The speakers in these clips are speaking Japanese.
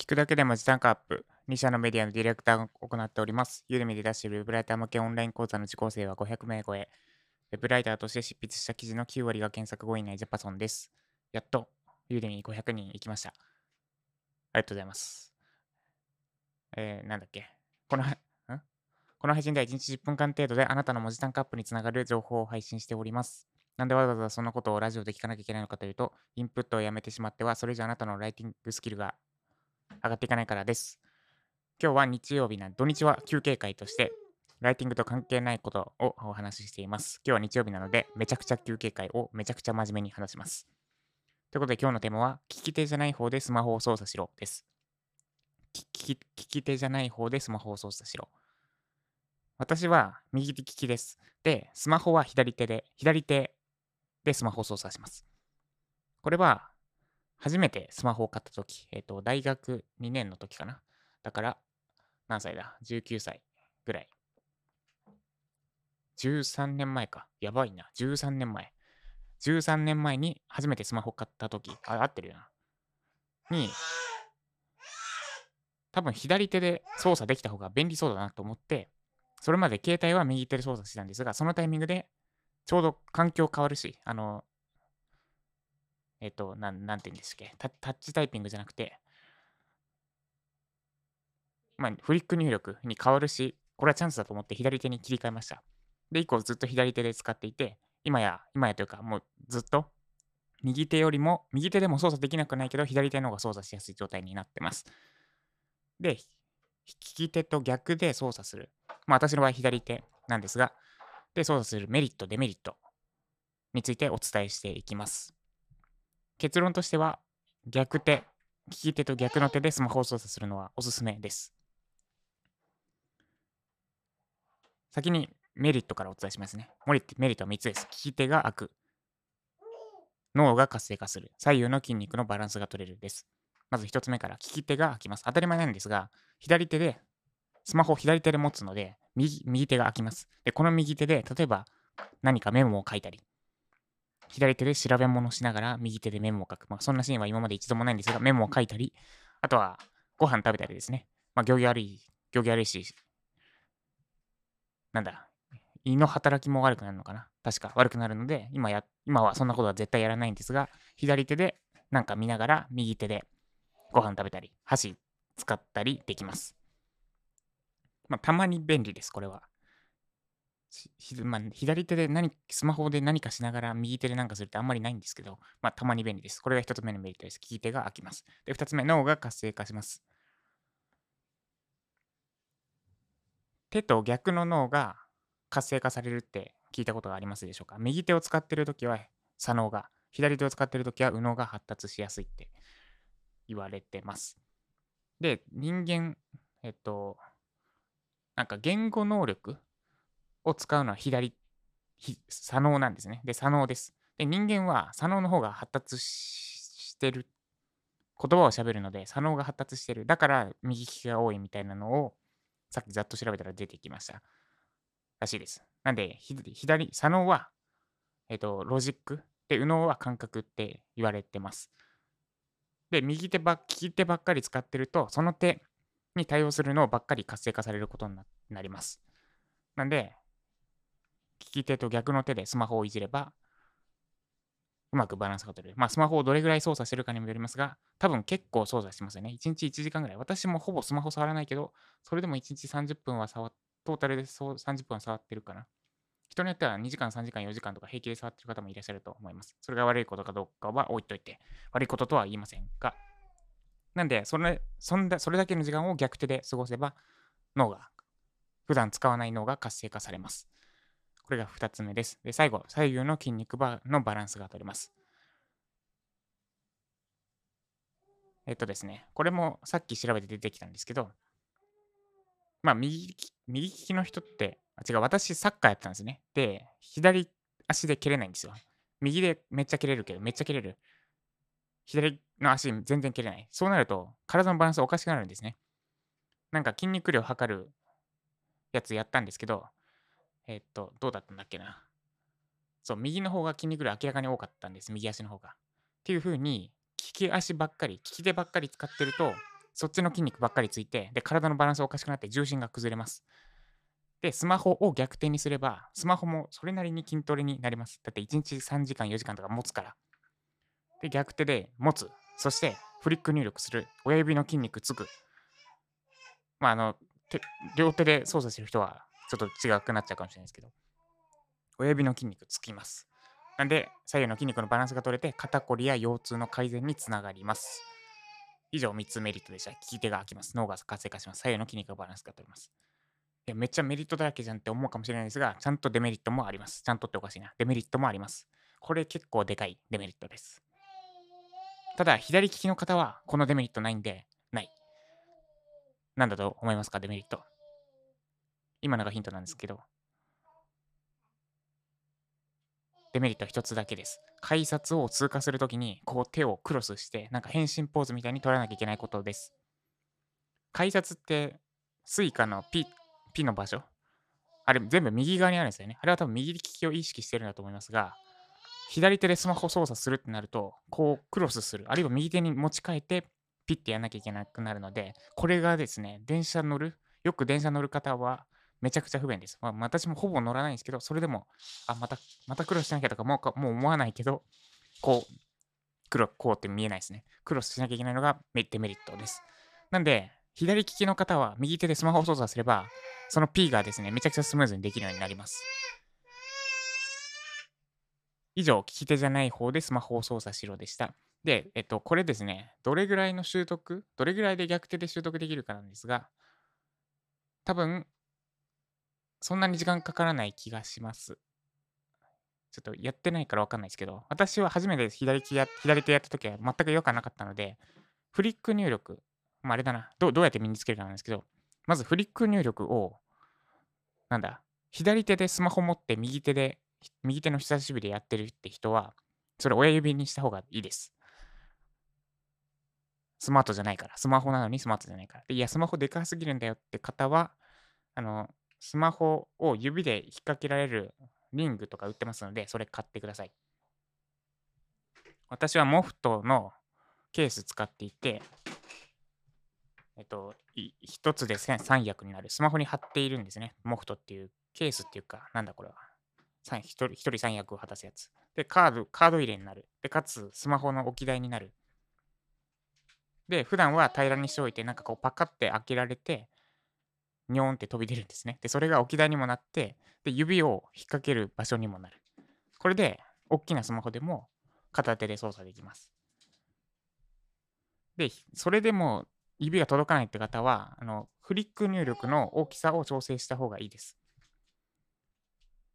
聞くだけでも時短化アップ。2社のメディアのディレクターを行っております。ユーデミで出しているウェブライター向けオンライン講座の受講生は500名超え。ウェブライターとして執筆した記事の9割が検索後以内ジャパソンです。やっと、ユーデミ500人行きました。ありがとうございます。えー、なんだっけ。この、ん？この配信では1日10分間程度であなたの文字単価アップにつながる情報を配信しております。なんでわざわざそんなことをラジオで聞かなきゃいけないのかというと、インプットをやめてしまっては、それ以上あなたのライティングスキルが上がっていかないからです。今日は日曜日な土日は休憩会として、ライティングと関係ないことをお話ししています。今日は日曜日なので、めちゃくちゃ休憩会をめちゃくちゃ真面目に話します。ということで今日のテーマは、聞き手じゃない方でスマホを操作しろです。聞き手じゃない方でスマホを操作しろ。私は右手利きです。で、スマホは左手で、左手でスマホを操作します。これは、初めてスマホを買ったとき、えっ、と、大学2年の時かな。だから、何歳だ ?19 歳ぐらい。13年前か。やばいな。13年前。13年前に初めてスマホ買ったとき、あ、合ってるよな。に、多分左手で操作できた方が便利そうだなと思って、それまで携帯は右手で操作してたんですが、そのタイミングでちょうど環境変わるし、あの、えっ、と、なん、なんて言うんですっけ？タ、タッチタイピングじゃなくて、まあ、フリック入力に変わるし、これはチャンスだと思って左手に切り替えました。で、以降ずっと左手で使っていて、今や、今やというか、もうずっと、右手よりも、右手でも操作できなくないけど、左手の方が操作しやすい状態になってます。で、利き手と逆で操作する。まあ、私の場合左手なんですが、で操作するメリット、デメリットについてお伝えしていきます。結論としては、逆手、利き手と逆の手でスマホを操作するのはおすすめです。先にメリットからお伝えしますね。メリットは3つです。利き手が開く。脳が活性化する。左右の筋肉のバランスが取れるです。まず1つ目から、利き手が開きます。当たり前なんですが、左手で、スマホを左手で持つので、右右手が開きます。で、この右手で、例えば何かメモを書いたり、左手で調べ物しながら右手でメモを書く。まあ、そんなシーンは今まで一度もないんですが、メモを書いたり、あとはご飯食べたりですね。まあ、行儀悪い、行儀悪いし、なんだ、胃の働きも悪くなるのかな確か悪くなるので、今や、今はそんなことは絶対やらないんですが、左手でなんか見ながら、右手でご飯食べたり、箸使ったりできます。まあ、たまに便利です、これは。ひまあ、左手で何、スマホで何かしながら右手で何かするってあんまりないんですけど、まあ、たまに便利です。これが一つ目のメリットです。利き手が開きます。で、二つ目、脳が活性化します。手と逆の脳が活性化されるって聞いたことがありますでしょうか？右手を使っているときは左脳が、左手を使っているときは右脳が発達しやすいって言われてます。で、人間、えっと、なんか言語能力を使うのは左、左脳なんですね。で、左脳です。で、人間は左脳の方が発達してる。言葉を喋るので、左脳が発達してる。だから、右利きが多いみたいなのを、さっきざっと調べたら出てきました。らしいです。なんで、左、左脳は、えっと、ロジック。で、右脳は感覚って言われてます。で、右手ば、利き手ばっかり使ってると、その手に対応するのばっかり活性化されることになります。なんで、利き手と逆の手でスマホをいじれば、うまくバランスが取れる。まあ、スマホをどれぐらい操作してるかにもよりますが、多分結構操作してますよね。1日1時間ぐらい。私もほぼスマホ触らないけど、それでも1日30分は触っ、トータルでそう30分は触ってるかな。人によっては2時間、3時間、4時間とか平気で触ってる方もいらっしゃると思います。それが悪いことかどうかは置いといて、悪いこととは言いませんが。なんで、それそんだそれだけの時間を逆手で過ごせば、脳が、普段使わない脳が活性化されます。これが2つ目です。で、最後、左右の筋肉バのバランスが取れます。えっとですね、これもさっき調べて出てきたんですけど、まあ、右利き、右利きの人って、あ違う、私サッカーやってたんですね。で、左足で蹴れないんですよ。右でめっちゃ蹴れるけど、めっちゃ蹴れる。左の足全然蹴れない。そうなると、体のバランスおかしくなるんですね。なんか筋肉量測るやつやったんですけど、えっと、どうだったんだっけな。そう、右の方が筋肉量明らかに多かったんです。右足の方が。っていう風に、利き足ばっかり、利き手ばっかり使ってると、そっちの筋肉ばっかりついて、で、体のバランスおかしくなって重心が崩れます。で、スマホを逆転にすれば、スマホもそれなりに筋トレになります。だって1日3時間、4時間とか持つから。で、逆手で持つ。そして、フリック入力する。親指の筋肉つく。まあ、あの、両手で操作してる人はちょっと違くなっちゃうかもしれないですけど、親指の筋肉つきます。なんで、左右の筋肉のバランスが取れて、肩こりや腰痛の改善につながります。以上3つメリットでした。利き手が開きます。脳が活性化します。左右の筋肉のバランスが取れます。いや、めっちゃメリットだらけじゃんって思うかもしれないですが、ちゃんとデメリットもあります。ちゃんとっておかしいな。デメリットもあります。これ結構でかいデメリットです。ただ、左利きの方はこのデメリットないんで、ない。なんだと思いますか、デメリット。今のがヒントなんですけど、デメリットは一つだけです。改札を通過するときに、こう手をクロスして、なんか変身ポーズみたいに取らなきゃいけないことです。改札って、 Suica のピ、ピの場所？あれ全部右側にあるんですよね。あれは多分右利きを意識してるんだと思いますが、左手でスマホ操作するってなると、こうクロスする、あるいは右手に持ち替えてピッてやらなきゃいけなくなるので、これがですね、電車乗る、よく電車乗る方はめちゃくちゃ不便です。まあ、私もほぼ乗らないんですけど、それでも、あ、また、またクロスしなきゃとかもうもう思わないけど、こう、黒、こうって見えないですね。クロスしなきゃいけないのがデメリットです。なんで、左利きの方は右手でスマホを操作すれば、その P がですね、めちゃくちゃスムーズにできるようになります。以上、利き手じゃない方でスマホを操作しろでした。で、えっと、これですね、どれぐらいの習得、どれぐらいで逆手で習得できるかなんですが、多分、そんなに時間かからない気がします。ちょっとやってないからわかんないですけど、私は初めて左手や左手やった時は全く違和感なかったので、フリック入力、まあ、あれだなど、どうやって身につけるかなんですけど、まずフリック入力を、なんだ、左手でスマホ持って右手で、右手の人差し指でやってるって人は、それ親指にした方がいいです。スマートじゃないから。スマホなのにスマートじゃないから。でいや、スマホでかすぎるんだよって方は、あの、スマホを指で引っ掛けられるリングとか売ってますので、それ買ってください。私はモフトのケース使っていて、えっと、一つで3役になる。スマホに貼っているんですね。モフトっていうケースっていうか、なんだこれは。一人一人3役を果たすやつ。で、カード、カード入れになる。で、かつ、スマホの置き台になる。で、普段は平らにしておいて、なんかこうパカって開けられて、ニョーンって飛び出るんですね。で、それが置き台にもなって、で、指を引っ掛ける場所にもなる。これで、大きなスマホでも片手で操作できます。で、それでも指が届かないって方は、あの、フリック入力の大きさを調整した方がいいです。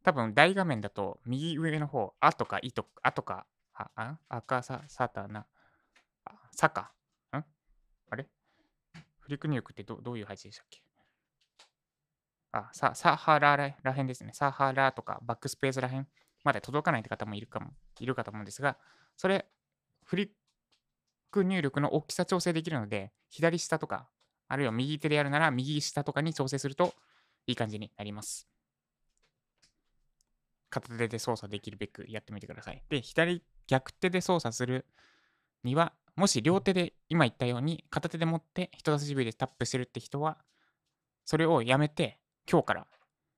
多分、大画面だと、右上の方、あとか、いとか、あとか、あ、あ、赤さ、さたな、さか、ん？あれ？フリック入力ってどどういう配置でしたっけ？あ、ササハラらへんですね。サハラとかバックスペースらへんまで届かないって方もいるかも、いるかと思うんですが、それ、フリック入力の大きさ調整できるので、左下とか、あるいは右手でやるなら右下とかに調整するといい感じになります。片手で操作できるべくやってみてください。で、左逆手で操作するには、もし両手で今言ったように片手で持って人差し指でタップしてるって人は、それをやめて今日から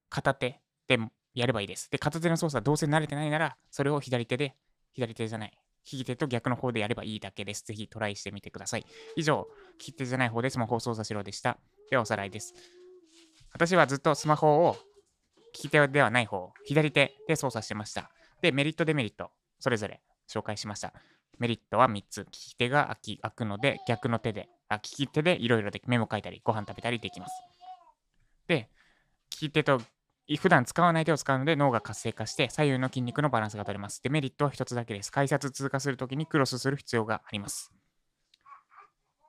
片手でやればいいです。で、片手の操作どうせ慣れてないなら、それを左手で、左手じゃない、利き手と逆の方でやればいいだけです。ぜひトライしてみてください。以上、利き手じゃない方でスマホを操作しろでした。ではおさらいです。私はずっとスマホを利き手ではない方、左手で操作してました。で、メリット、デメリット、それぞれ紹介しました。メリットは3つ。利き手が開き開くので、逆の手で、あ利き手でいろいろでメモ書いたり、ご飯食べたりできます。で、利き手と普段使わない手を使うので脳が活性化して左右の筋肉のバランスが取れます。デメリットは1つだけです。改札通過するときにクロスする必要があります。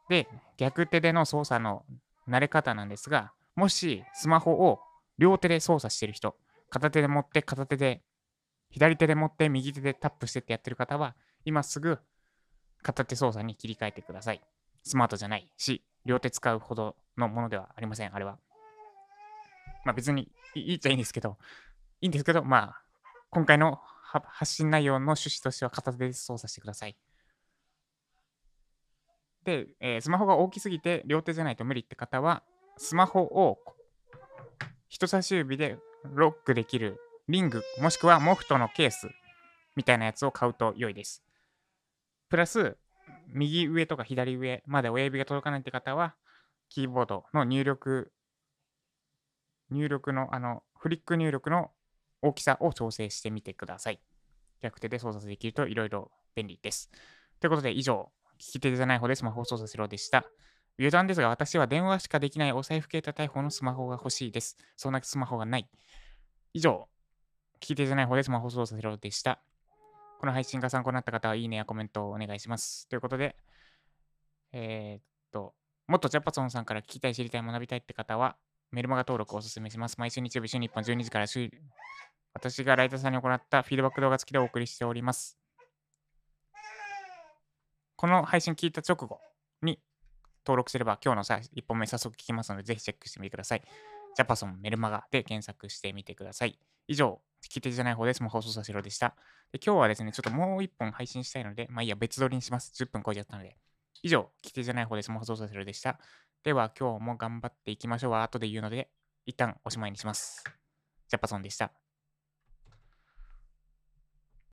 で、逆手での操作の慣れ方なんですが、もしスマホを両手で操作している人、片手で持って片手で、左手で持って右手でタップしてってやってる方は、今すぐ片手操作に切り替えてください。スマートじゃないし、両手使うほどのものではありません、あれは。まあ別にいいっちゃいいんですけど、いいんですけど、まあ、今回の発信内容の趣旨としては片手で操作してください。で、えースマホが大きすぎて両手じゃないと無理って方は、スマホを人差し指でロックできるリング、もしくはモフトのケースみたいなやつを買うと良いです。プラス、右上とか左上まで親指が届かないって方は、キーボードの入力、入力の、あの、フリック入力の大きさを調整してみてください。逆手で操作できるといろいろ便利です。ということで、以上、聞き手じゃない方でスマホを操作するようでした。余談ですが、私は電話しかできないお財布携帯対方のスマホが欲しいです。そんなスマホがない。以上、聞き手じゃない方でスマホを操作するようでした。この配信が参考になった方は、いいねやコメントをお願いします。ということで、えーっと、もっとジャパソンさんから聞きたい、知りたい、学びたいって方は、メルマガ登録をお勧めします。毎週日曜日、週に1本12時から週、私がライターさんに行ったフィードバック動画付きでお送りしております。この配信聞いた直後に登録すれば今日のさ1本目早速聞きますので、ぜひチェックしてみてください。ジャパソンメルマガで検索してみてください。以上、聞き手じゃない方です。もう放送させろでした。で今日はですね、ちょっともう1本配信したいので、まあいいや、別撮りにします。10分超えちゃったので。以上、聞き手じゃない方です。もう放送させろでした。では、今日も頑張っていきましょうは後で言うので、一旦おしまいにします。ジャパソンでした。